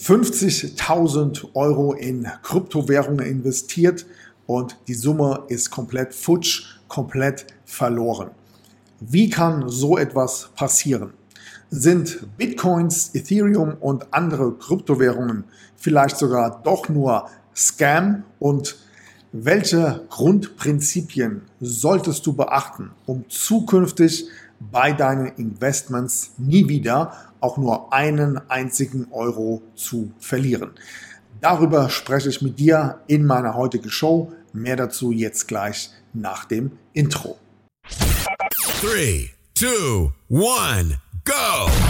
50.000 Euro in Kryptowährungen investiert und die Summe ist komplett futsch, komplett verloren. Wie kann so etwas passieren? Sind Bitcoins, Ethereum und andere Kryptowährungen vielleicht sogar doch nur Scam und welche Grundprinzipien solltest du beachten, um zukünftig bei deinen Investments nie wieder auch nur einen einzigen Euro zu verlieren? Darüber spreche ich mit dir in meiner heutigen Show. Mehr dazu jetzt gleich nach dem Intro. 3, 2, 1. go.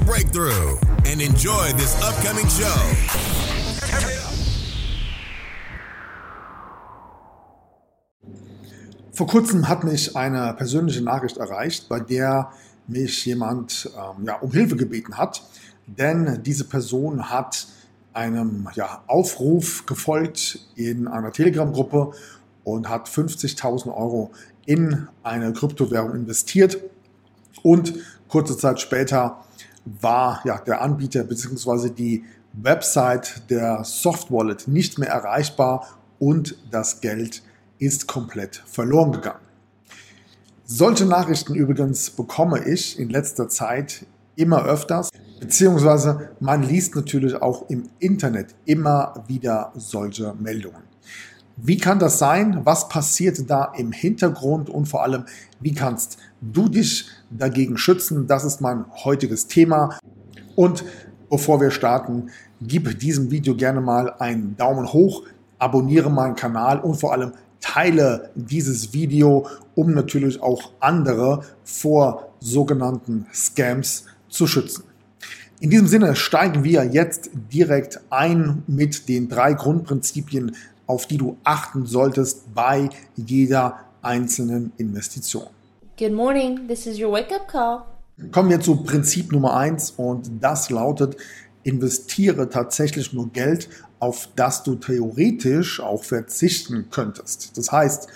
breakthrough and enjoy this upcoming show. Vor kurzem hat mich eine persönliche Nachricht erreicht, bei der mich jemand ähm, ja, um Hilfe gebeten hat, denn diese Person hat einem ja, Aufruf gefolgt in einer Telegram-Gruppe und hat 50.000 Euro in eine Kryptowährung investiert und kurze Zeit später war ja, der Anbieter bzw. die Website der Soft Wallet nicht mehr erreichbar und das Geld ist komplett verloren gegangen. Solche Nachrichten übrigens bekomme ich in letzter Zeit immer öfters, beziehungsweise man liest natürlich auch im Internet immer wieder solche Meldungen. Wie kann das sein? Was passiert da im Hintergrund und vor allem, wie kannst du dich dagegen schützen? Das ist mein heutiges Thema. Und bevor wir starten, gib diesem Video gerne mal einen Daumen hoch, abonniere meinen Kanal und vor allem teile dieses Video, um natürlich auch andere vor sogenannten Scams zu schützen. In diesem Sinne steigen wir jetzt direkt ein mit den drei Grundprinzipien auf die du achten solltest bei jeder einzelnen Investition. Good morning, this is your wake-up call. Kommen wir zu Prinzip Nummer eins und das lautet, investiere tatsächlich nur Geld, auf das du theoretisch auch verzichten könntest. Das heißt,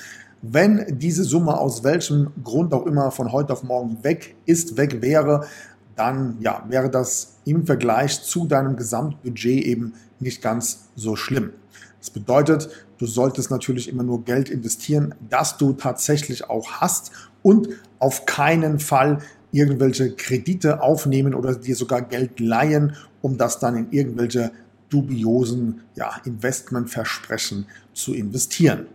wenn diese Summe aus welchem Grund auch immer von heute auf morgen weg ist, weg wäre, dann ja, wäre das im Vergleich zu deinem Gesamtbudget eben nicht ganz so schlimm. Das bedeutet, du solltest natürlich immer nur Geld investieren, das du tatsächlich auch hast und auf keinen Fall irgendwelche Kredite aufnehmen oder dir sogar Geld leihen, um das dann in irgendwelche dubiosen ja, Investmentversprechen zu investieren.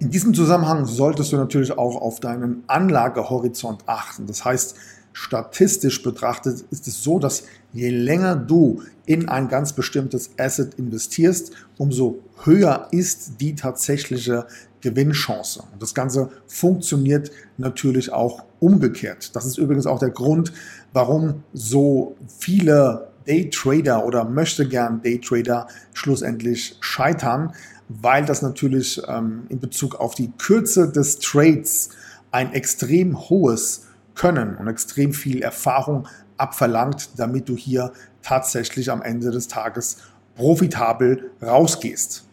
In diesem Zusammenhang solltest du natürlich auch auf deinen Anlagehorizont achten. Das heißt, statistisch betrachtet ist es so, dass je länger du in ein ganz bestimmtes Asset investierst, umso höher ist die tatsächliche Gewinnchance. Und das Ganze funktioniert natürlich auch umgekehrt. Das ist übrigens auch der Grund, warum so viele Daytrader oder möchte gern Daytrader schlussendlich scheitern, weil das natürlich ähm, in Bezug auf die Kürze des Trades ein extrem hohes können und extrem viel Erfahrung abverlangt, damit du hier tatsächlich am Ende des Tages profitabel rausgehst.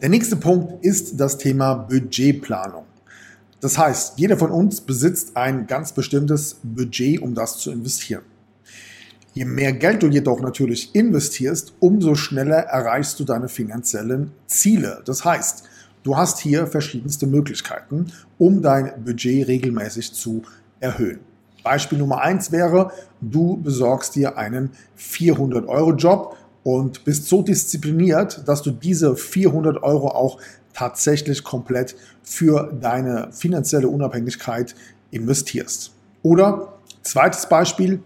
Der nächste Punkt ist das Thema Budgetplanung. Das heißt, jeder von uns besitzt ein ganz bestimmtes Budget, um das zu investieren. Je mehr Geld du jedoch natürlich investierst, umso schneller erreichst du deine finanziellen Ziele. Das heißt, du hast hier verschiedenste Möglichkeiten, um dein Budget regelmäßig zu erhöhen. Beispiel Nummer eins wäre, du besorgst dir einen 400-Euro-Job und bist so diszipliniert, dass du diese 400 Euro auch tatsächlich komplett für deine finanzielle Unabhängigkeit investierst. Oder zweites Beispiel,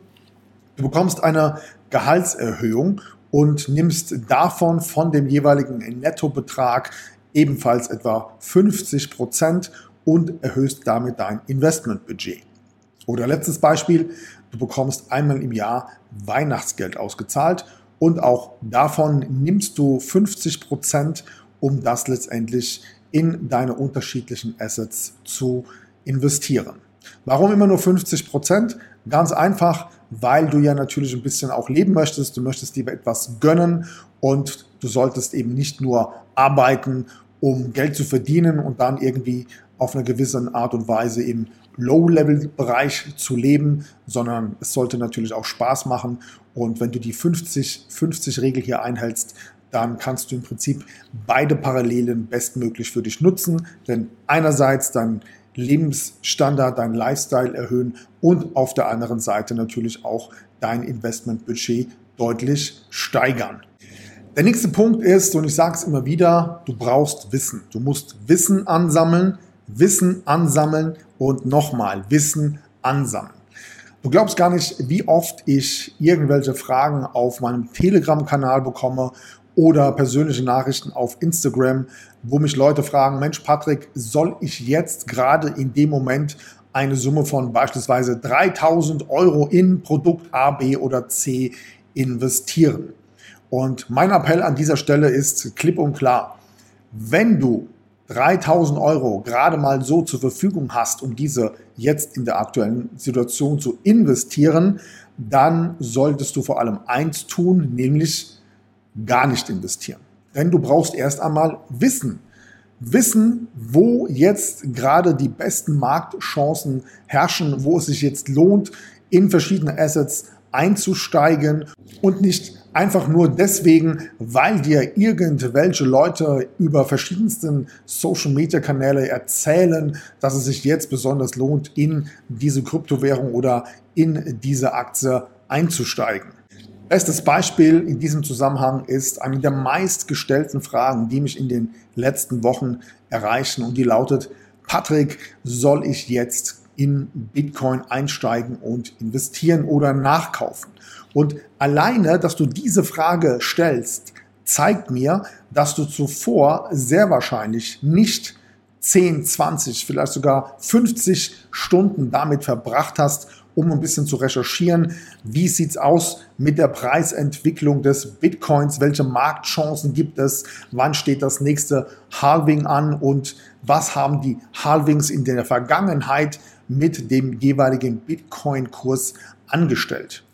du bekommst eine Gehaltserhöhung und nimmst davon von dem jeweiligen Nettobetrag ebenfalls etwa 50 Prozent und erhöhst damit dein Investmentbudget. Oder letztes Beispiel, du bekommst einmal im Jahr Weihnachtsgeld ausgezahlt und auch davon nimmst du 50 Prozent, um das letztendlich in deine unterschiedlichen Assets zu investieren. Warum immer nur 50 Prozent? Ganz einfach, weil du ja natürlich ein bisschen auch leben möchtest. Du möchtest dir etwas gönnen und du solltest eben nicht nur arbeiten, um Geld zu verdienen und dann irgendwie auf eine gewisse Art und Weise im Low-Level-Bereich zu leben, sondern es sollte natürlich auch Spaß machen. Und wenn du die 50-50-Regel hier einhältst, dann kannst du im Prinzip beide Parallelen bestmöglich für dich nutzen. Denn einerseits dein Lebensstandard, dein Lifestyle erhöhen und auf der anderen Seite natürlich auch dein Investmentbudget deutlich steigern. Der nächste Punkt ist, und ich sage es immer wieder, du brauchst Wissen. Du musst Wissen ansammeln, Wissen ansammeln und nochmal Wissen ansammeln. Du glaubst gar nicht, wie oft ich irgendwelche Fragen auf meinem Telegram-Kanal bekomme oder persönliche Nachrichten auf Instagram, wo mich Leute fragen, Mensch Patrick, soll ich jetzt gerade in dem Moment eine Summe von beispielsweise 3000 Euro in Produkt A, B oder C investieren? Und mein Appell an dieser Stelle ist klipp und klar, wenn du 3000 Euro gerade mal so zur Verfügung hast, um diese jetzt in der aktuellen Situation zu investieren, dann solltest du vor allem eins tun, nämlich gar nicht investieren. Denn du brauchst erst einmal Wissen. Wissen, wo jetzt gerade die besten Marktchancen herrschen, wo es sich jetzt lohnt, in verschiedene Assets einzusteigen und nicht einfach nur deswegen, weil dir irgendwelche Leute über verschiedensten Social-Media-Kanäle erzählen, dass es sich jetzt besonders lohnt, in diese Kryptowährung oder in diese Aktie einzusteigen. Bestes Beispiel in diesem Zusammenhang ist eine der meistgestellten Fragen, die mich in den letzten Wochen erreichen und die lautet, Patrick, soll ich jetzt in Bitcoin einsteigen und investieren oder nachkaufen? Und alleine, dass du diese Frage stellst, zeigt mir, dass du zuvor sehr wahrscheinlich nicht 10, 20, vielleicht sogar 50 Stunden damit verbracht hast, um ein bisschen zu recherchieren, wie sieht's aus mit der Preisentwicklung des Bitcoins, welche Marktchancen gibt es, wann steht das nächste Halving an? Und was haben die Halvings in der Vergangenheit mit dem jeweiligen Bitcoin-Kurs angestellt.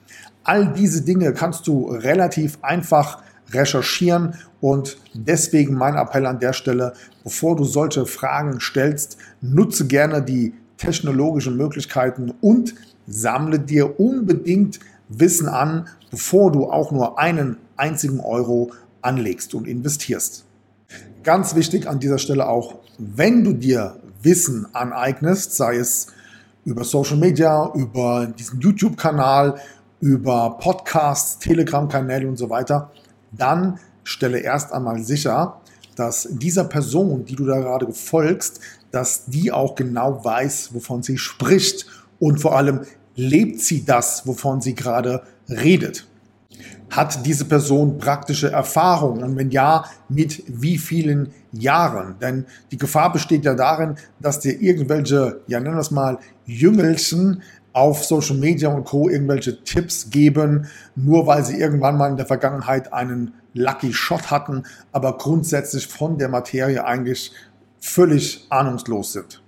All diese Dinge kannst du relativ einfach recherchieren und deswegen mein Appell an der Stelle, bevor du solche Fragen stellst, nutze gerne die technologischen Möglichkeiten und sammle dir unbedingt Wissen an, bevor du auch nur einen einzigen Euro anlegst und investierst. Ganz wichtig an dieser Stelle auch, wenn du dir Wissen aneignest, sei es über Social Media, über diesen YouTube-Kanal, über Podcasts, Telegram-Kanäle und so weiter, dann stelle erst einmal sicher, dass dieser Person, die du da gerade folgst, dass die auch genau weiß, wovon sie spricht und vor allem lebt sie das, wovon sie gerade redet. Hat diese Person praktische Erfahrung? Und wenn ja, mit wie vielen Jahren? Denn die Gefahr besteht ja darin, dass dir irgendwelche, ja nennen wir es mal, Jüngelchen auf Social Media und Co. irgendwelche Tipps geben, nur weil sie irgendwann mal in der Vergangenheit einen Lucky Shot hatten, aber grundsätzlich von der Materie eigentlich völlig ahnungslos sind.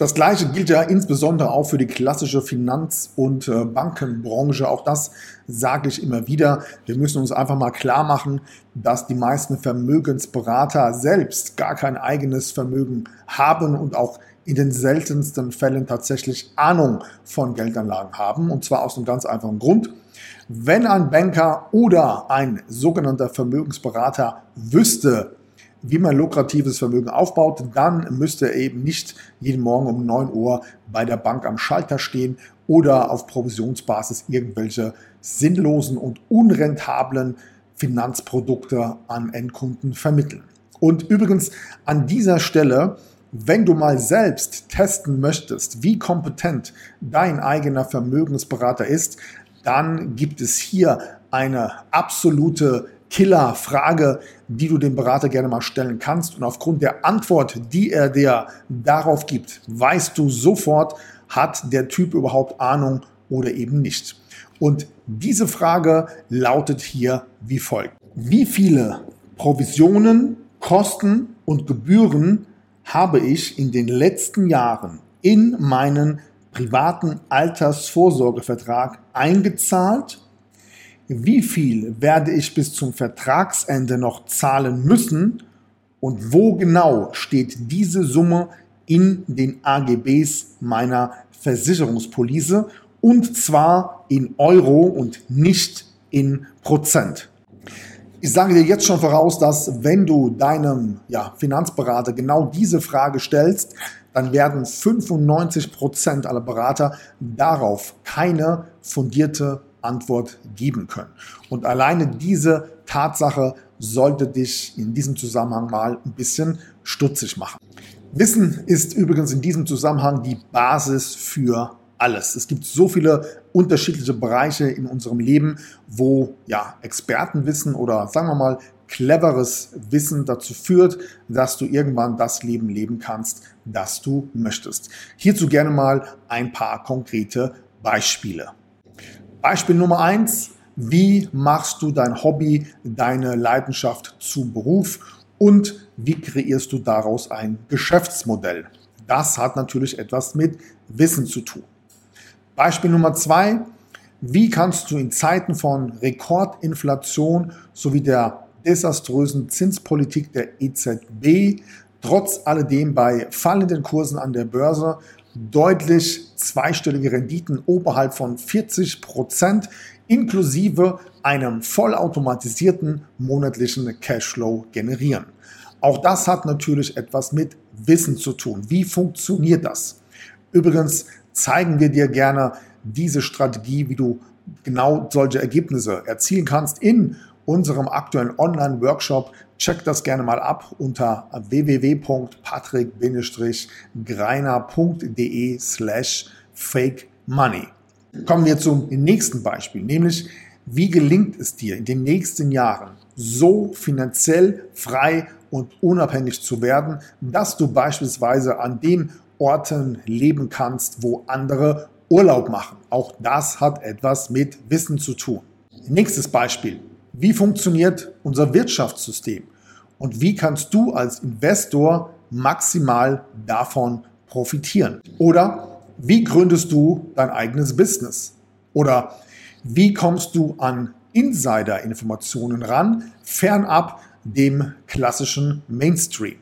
Das gleiche gilt ja insbesondere auch für die klassische Finanz- und äh, Bankenbranche. Auch das sage ich immer wieder. Wir müssen uns einfach mal klar machen, dass die meisten Vermögensberater selbst gar kein eigenes Vermögen haben und auch in den seltensten Fällen tatsächlich Ahnung von Geldanlagen haben. Und zwar aus einem ganz einfachen Grund. Wenn ein Banker oder ein sogenannter Vermögensberater wüsste, wie man lukratives Vermögen aufbaut, dann müsste er eben nicht jeden Morgen um 9 Uhr bei der Bank am Schalter stehen oder auf Provisionsbasis irgendwelche sinnlosen und unrentablen Finanzprodukte an Endkunden vermitteln. Und übrigens an dieser Stelle, wenn du mal selbst testen möchtest, wie kompetent dein eigener Vermögensberater ist, dann gibt es hier eine absolute Killer-Frage, die du dem Berater gerne mal stellen kannst. Und aufgrund der Antwort, die er dir darauf gibt, weißt du sofort, hat der Typ überhaupt Ahnung oder eben nicht. Und diese Frage lautet hier wie folgt. Wie viele Provisionen, Kosten und Gebühren habe ich in den letzten Jahren in meinen privaten Altersvorsorgevertrag eingezahlt? Wie viel werde ich bis zum Vertragsende noch zahlen müssen? Und wo genau steht diese Summe in den AGBs meiner Versicherungspolice? Und zwar in Euro und nicht in Prozent. Ich sage dir jetzt schon voraus, dass wenn du deinem ja, Finanzberater genau diese Frage stellst, dann werden 95 Prozent aller Berater darauf keine fundierte Antwort geben können. Und alleine diese Tatsache sollte dich in diesem Zusammenhang mal ein bisschen stutzig machen. Wissen ist übrigens in diesem Zusammenhang die Basis für alles. Es gibt so viele unterschiedliche Bereiche in unserem Leben, wo ja Expertenwissen oder sagen wir mal cleveres Wissen dazu führt, dass du irgendwann das Leben leben kannst, das du möchtest. Hierzu gerne mal ein paar konkrete Beispiele. Beispiel Nummer eins: Wie machst du dein Hobby, deine Leidenschaft zu Beruf und wie kreierst du daraus ein Geschäftsmodell? Das hat natürlich etwas mit Wissen zu tun. Beispiel Nummer zwei, wie kannst du in Zeiten von Rekordinflation sowie der desaströsen Zinspolitik der EZB trotz alledem bei fallenden Kursen an der Börse deutlich zweistellige Renditen oberhalb von 40 Prozent inklusive einem vollautomatisierten monatlichen Cashflow generieren. Auch das hat natürlich etwas mit Wissen zu tun. Wie funktioniert das? Übrigens zeigen wir dir gerne diese Strategie, wie du genau solche Ergebnisse erzielen kannst in unserem aktuellen Online-Workshop. Check das gerne mal ab unter www.patrick-greiner.de slash fake money. Kommen wir zum nächsten Beispiel, nämlich wie gelingt es dir in den nächsten Jahren so finanziell frei und unabhängig zu werden, dass du beispielsweise an den Orten leben kannst, wo andere Urlaub machen. Auch das hat etwas mit Wissen zu tun. Nächstes Beispiel. Wie funktioniert unser Wirtschaftssystem? Und wie kannst du als Investor maximal davon profitieren? Oder wie gründest du dein eigenes Business? Oder wie kommst du an Insider-Informationen ran, fernab dem klassischen Mainstream?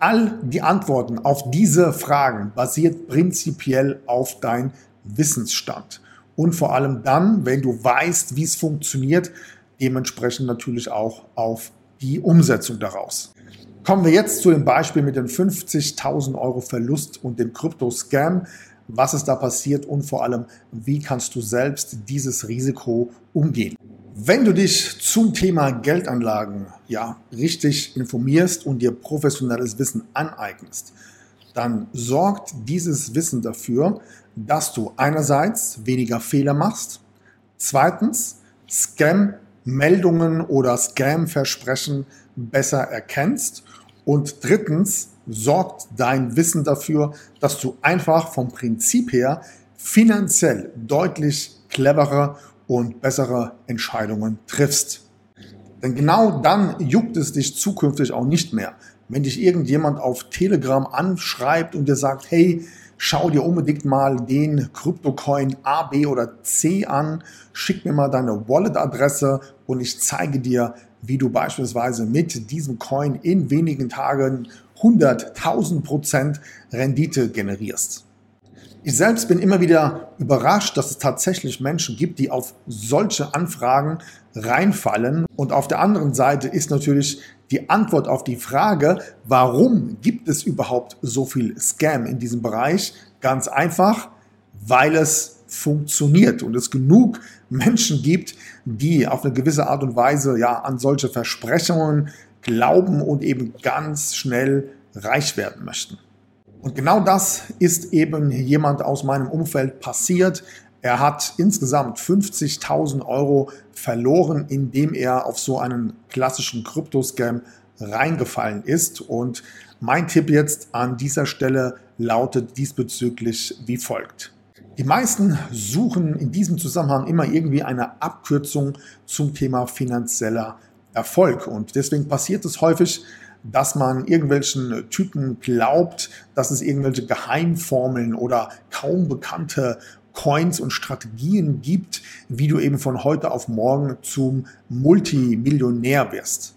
All die Antworten auf diese Fragen basiert prinzipiell auf dein Wissensstand. Und vor allem dann, wenn du weißt, wie es funktioniert, dementsprechend natürlich auch auf die Umsetzung daraus. Kommen wir jetzt zu dem Beispiel mit dem 50.000 Euro Verlust und dem Krypto-Scam. Was ist da passiert und vor allem, wie kannst du selbst dieses Risiko umgehen? Wenn du dich zum Thema Geldanlagen ja richtig informierst und dir professionelles Wissen aneignest, dann sorgt dieses Wissen dafür, dass du einerseits weniger Fehler machst, zweitens Scam-Meldungen oder Scam-Versprechen besser erkennst und drittens sorgt dein Wissen dafür, dass du einfach vom Prinzip her finanziell deutlich cleverer und bessere Entscheidungen triffst. Denn genau dann juckt es dich zukünftig auch nicht mehr. Wenn dich irgendjemand auf Telegram anschreibt und dir sagt, hey, schau dir unbedingt mal den Kryptocoin A, B oder C an, schick mir mal deine Wallet-Adresse und ich zeige dir, wie du beispielsweise mit diesem Coin in wenigen Tagen 100.000 Prozent Rendite generierst. Ich selbst bin immer wieder überrascht, dass es tatsächlich Menschen gibt, die auf solche Anfragen reinfallen. Und auf der anderen Seite ist natürlich die Antwort auf die Frage, warum gibt es überhaupt so viel Scam in diesem Bereich? Ganz einfach, weil es funktioniert und es genug Menschen gibt, die auf eine gewisse Art und Weise ja an solche Versprechungen glauben und eben ganz schnell reich werden möchten. Und genau das ist eben jemand aus meinem Umfeld passiert. Er hat insgesamt 50.000 Euro verloren, indem er auf so einen klassischen Kryptoscam reingefallen ist. Und mein Tipp jetzt an dieser Stelle lautet diesbezüglich wie folgt. Die meisten suchen in diesem Zusammenhang immer irgendwie eine Abkürzung zum Thema finanzieller Erfolg. Und deswegen passiert es häufig, dass man irgendwelchen Typen glaubt, dass es irgendwelche Geheimformeln oder kaum bekannte Coins und Strategien gibt, wie du eben von heute auf morgen zum Multimillionär wirst.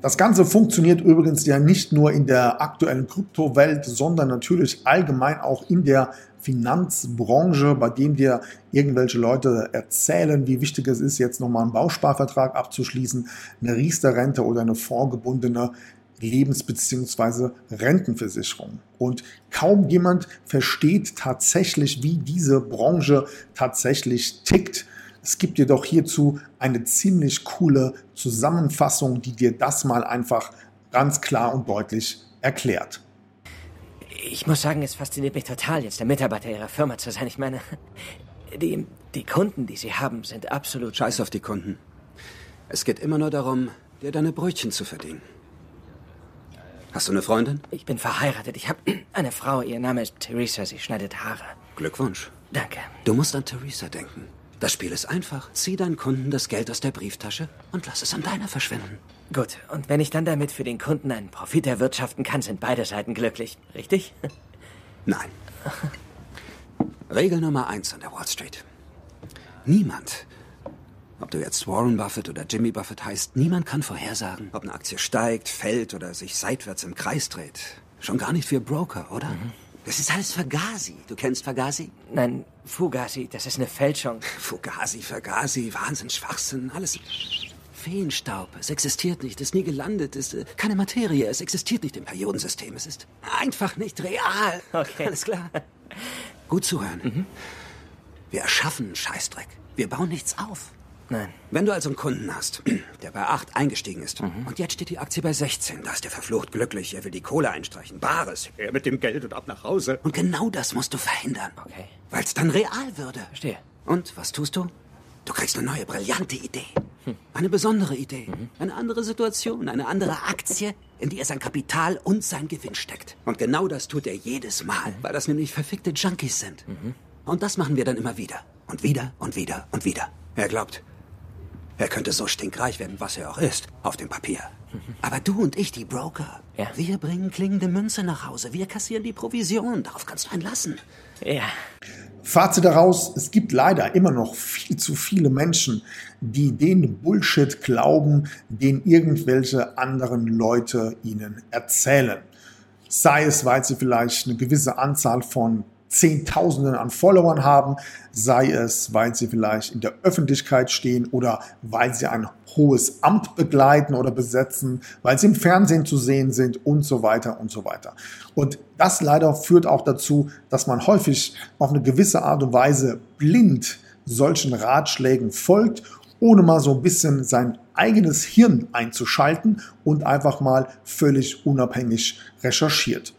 Das Ganze funktioniert übrigens ja nicht nur in der aktuellen Kryptowelt, sondern natürlich allgemein auch in der Finanzbranche, bei dem dir irgendwelche Leute erzählen, wie wichtig es ist, jetzt nochmal einen Bausparvertrag abzuschließen, eine Riester-Rente oder eine vorgebundene Lebens- bzw. Rentenversicherung. Und kaum jemand versteht tatsächlich, wie diese Branche tatsächlich tickt. Es gibt jedoch hierzu eine ziemlich coole Zusammenfassung, die dir das mal einfach ganz klar und deutlich erklärt. Ich muss sagen, es fasziniert mich total, jetzt der Mitarbeiter Ihrer Firma zu sein. Ich meine, die, die Kunden, die Sie haben, sind absolut... Scheiß auf die Kunden. Es geht immer nur darum, dir deine Brötchen zu verdienen. Hast du eine Freundin? Ich bin verheiratet. Ich habe eine Frau. Ihr Name ist Theresa. Sie schneidet Haare. Glückwunsch. Danke. Du musst an Theresa denken. Das Spiel ist einfach. Zieh deinen Kunden das Geld aus der Brieftasche und lass es an deiner verschwinden. Gut, und wenn ich dann damit für den Kunden einen Profit erwirtschaften kann, sind beide Seiten glücklich. Richtig? Nein. Regel Nummer eins an der Wall Street. Niemand, ob du jetzt Warren Buffett oder Jimmy Buffett heißt, niemand kann vorhersagen, ob eine Aktie steigt, fällt oder sich seitwärts im Kreis dreht. Schon gar nicht für Broker, oder? Mhm. Das ist alles Fugazi. Du kennst Fugazi? Nein, Fugazi, das ist eine Fälschung. Fugazi, Fugazi, Wahnsinn, Schwachsinn, alles Feenstaub. Es existiert nicht, es ist nie gelandet, es ist äh, keine Materie, es existiert nicht im Periodensystem. Es ist einfach nicht real. Okay. Alles klar. Gut zuhören. Mhm. Wir erschaffen einen Scheißdreck. Wir bauen nichts auf. Nein. Wenn du also einen Kunden hast, der bei 8 eingestiegen ist mhm. und jetzt steht die Aktie bei 16, da ist der verflucht glücklich, er will die Kohle einstreichen, Bares, er mit dem Geld und ab nach Hause. Und genau das musst du verhindern. Okay. Weil es dann real würde. Verstehe. Und was tust du? Du kriegst eine neue, brillante Idee. Hm. Eine besondere Idee. Mhm. Eine andere Situation, eine andere Aktie, in die er sein Kapital und sein Gewinn steckt. Und genau das tut er jedes Mal, mhm. weil das nämlich verfickte Junkies sind. Mhm. Und das machen wir dann immer wieder. Und wieder und wieder und wieder. Er glaubt, er könnte so stinkreich werden, was er auch ist, auf dem Papier. Aber du und ich, die Broker, ja. wir bringen klingende Münze nach Hause. Wir kassieren die Provision. Darauf kannst du einen lassen. Ja. Fazit daraus, es gibt leider immer noch viel zu viele Menschen, die den Bullshit glauben, den irgendwelche anderen Leute ihnen erzählen. Sei es, weil sie vielleicht eine gewisse Anzahl von Zehntausenden an Followern haben, sei es, weil sie vielleicht in der Öffentlichkeit stehen oder weil sie ein hohes Amt begleiten oder besetzen, weil sie im Fernsehen zu sehen sind und so weiter und so weiter. Und das leider führt auch dazu, dass man häufig auf eine gewisse Art und Weise blind solchen Ratschlägen folgt, ohne mal so ein bisschen sein eigenes Hirn einzuschalten und einfach mal völlig unabhängig recherchiert.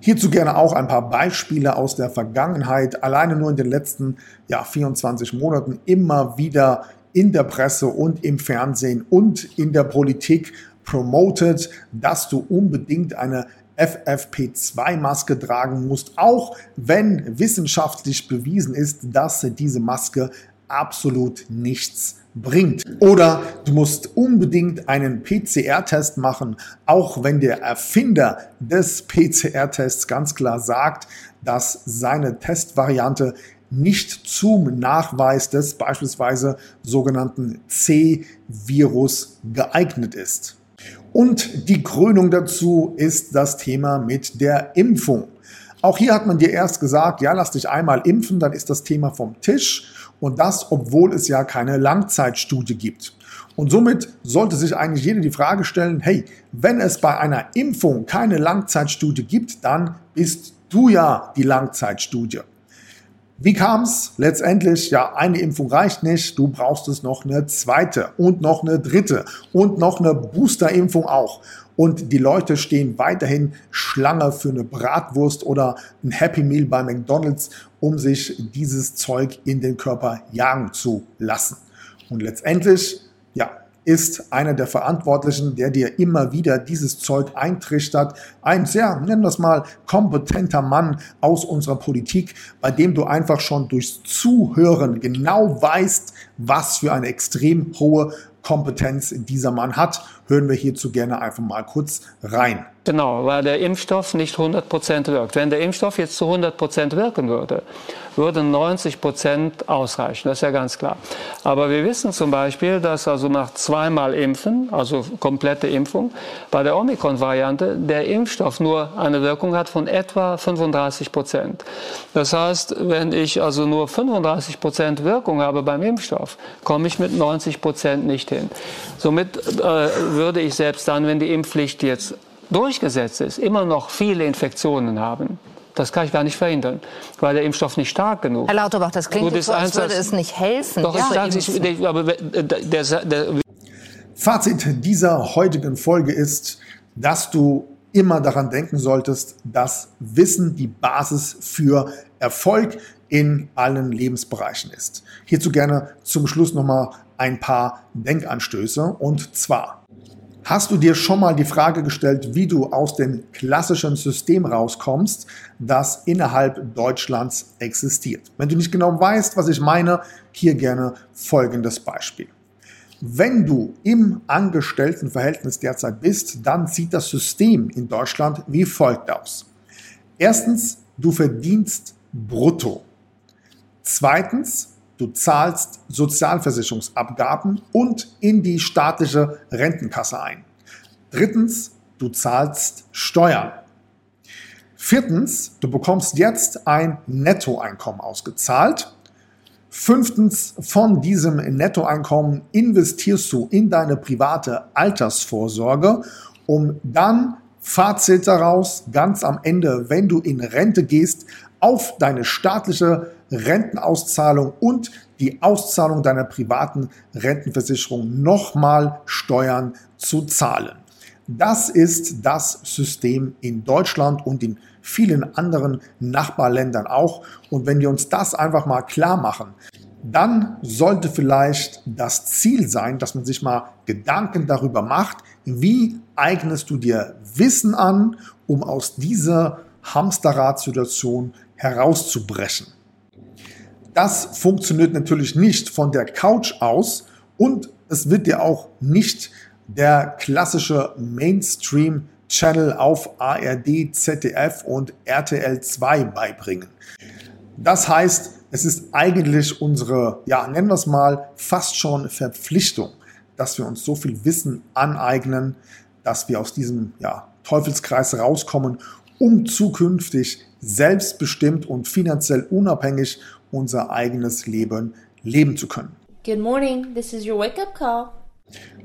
Hierzu gerne auch ein paar Beispiele aus der Vergangenheit. Alleine nur in den letzten ja, 24 Monaten immer wieder in der Presse und im Fernsehen und in der Politik promoted, dass du unbedingt eine FFP2-Maske tragen musst, auch wenn wissenschaftlich bewiesen ist, dass diese Maske absolut nichts bringt. Oder du musst unbedingt einen PCR-Test machen, auch wenn der Erfinder des PCR-Tests ganz klar sagt, dass seine Testvariante nicht zum Nachweis des beispielsweise sogenannten C-Virus geeignet ist. Und die Krönung dazu ist das Thema mit der Impfung. Auch hier hat man dir erst gesagt, ja, lass dich einmal impfen, dann ist das Thema vom Tisch. Und das, obwohl es ja keine Langzeitstudie gibt. Und somit sollte sich eigentlich jeder die Frage stellen, hey, wenn es bei einer Impfung keine Langzeitstudie gibt, dann bist du ja die Langzeitstudie. Wie kam es? Letztendlich, ja, eine Impfung reicht nicht. Du brauchst es noch eine zweite und noch eine dritte und noch eine Boosterimpfung auch. Und die Leute stehen weiterhin Schlange für eine Bratwurst oder ein Happy Meal bei McDonald's, um sich dieses Zeug in den Körper jagen zu lassen. Und letztendlich, ja, ist einer der Verantwortlichen, der dir immer wieder dieses Zeug eintrichtert. Ein sehr, nennen wir es mal, kompetenter Mann aus unserer Politik, bei dem du einfach schon durchs Zuhören genau weißt, was für eine extrem hohe Kompetenz dieser Mann hat. Hören wir hierzu gerne einfach mal kurz rein. Genau, weil der Impfstoff nicht 100% wirkt. Wenn der Impfstoff jetzt zu 100% wirken würde, würden 90% ausreichen, das ist ja ganz klar. Aber wir wissen zum Beispiel, dass also nach zweimal Impfen, also komplette Impfung, bei der Omikron-Variante der Impfstoff nur eine Wirkung hat von etwa 35%. Das heißt, wenn ich also nur 35% Wirkung habe beim Impfstoff, komme ich mit 90% nicht hin. Somit äh, würde ich selbst dann, wenn die Impfpflicht jetzt durchgesetzt ist, immer noch viele Infektionen haben. Das kann ich gar nicht verhindern, weil der Impfstoff nicht stark genug. Herr Lauterbach, das klingt so, als würde es nicht helfen. Doch, ja, ich sage aber der, der, der Fazit dieser heutigen Folge ist, dass du immer daran denken solltest, dass Wissen die Basis für Erfolg in allen Lebensbereichen ist. Hierzu gerne zum Schluss nochmal ein paar Denkanstöße und zwar Hast du dir schon mal die Frage gestellt, wie du aus dem klassischen System rauskommst, das innerhalb Deutschlands existiert? Wenn du nicht genau weißt, was ich meine, hier gerne folgendes Beispiel. Wenn du im Angestelltenverhältnis derzeit bist, dann sieht das System in Deutschland wie folgt aus. Erstens, du verdienst brutto. Zweitens, Du zahlst Sozialversicherungsabgaben und in die staatliche Rentenkasse ein. Drittens, du zahlst Steuern. Viertens, du bekommst jetzt ein Nettoeinkommen ausgezahlt. Fünftens, von diesem Nettoeinkommen investierst du in deine private Altersvorsorge, um dann Fazit daraus ganz am Ende, wenn du in Rente gehst, auf deine staatliche Rentenauszahlung und die Auszahlung deiner privaten Rentenversicherung nochmal Steuern zu zahlen. Das ist das System in Deutschland und in vielen anderen Nachbarländern auch. Und wenn wir uns das einfach mal klar machen, dann sollte vielleicht das Ziel sein, dass man sich mal Gedanken darüber macht, wie eignest du dir Wissen an, um aus dieser Hamsterrad-Situation herauszubrechen. Das funktioniert natürlich nicht von der Couch aus und es wird dir auch nicht der klassische Mainstream-Channel auf ARD, ZDF und RTL 2 beibringen. Das heißt, es ist eigentlich unsere, ja, nennen wir es mal, fast schon Verpflichtung, dass wir uns so viel Wissen aneignen, dass wir aus diesem ja, Teufelskreis rauskommen, um zukünftig selbstbestimmt und finanziell unabhängig unser eigenes Leben leben zu können. Good morning, this is your wake-up call.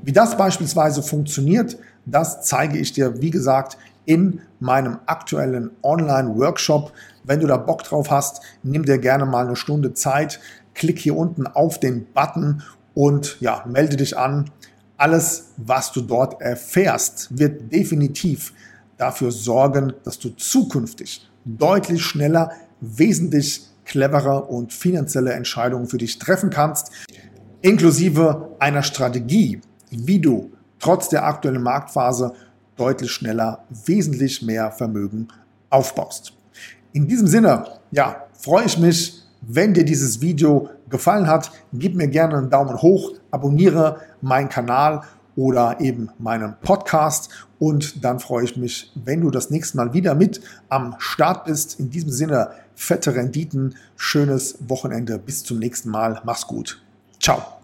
Wie das beispielsweise funktioniert, das zeige ich dir, wie gesagt, in meinem aktuellen Online-Workshop. Wenn du da Bock drauf hast, nimm dir gerne mal eine Stunde Zeit, klick hier unten auf den Button und ja, melde dich an. Alles, was du dort erfährst, wird definitiv dafür sorgen, dass du zukünftig deutlich schneller, wesentlich cleverer und finanzielle Entscheidungen für dich treffen kannst, inklusive einer Strategie, wie du trotz der aktuellen Marktphase deutlich schneller wesentlich mehr Vermögen aufbaust. In diesem Sinne, ja, freue ich mich, wenn dir dieses Video gefallen hat, gib mir gerne einen Daumen hoch, abonniere meinen Kanal oder eben meinen Podcast. Und dann freue ich mich, wenn du das nächste Mal wieder mit am Start bist. In diesem Sinne, fette Renditen, schönes Wochenende. Bis zum nächsten Mal. Mach's gut. Ciao.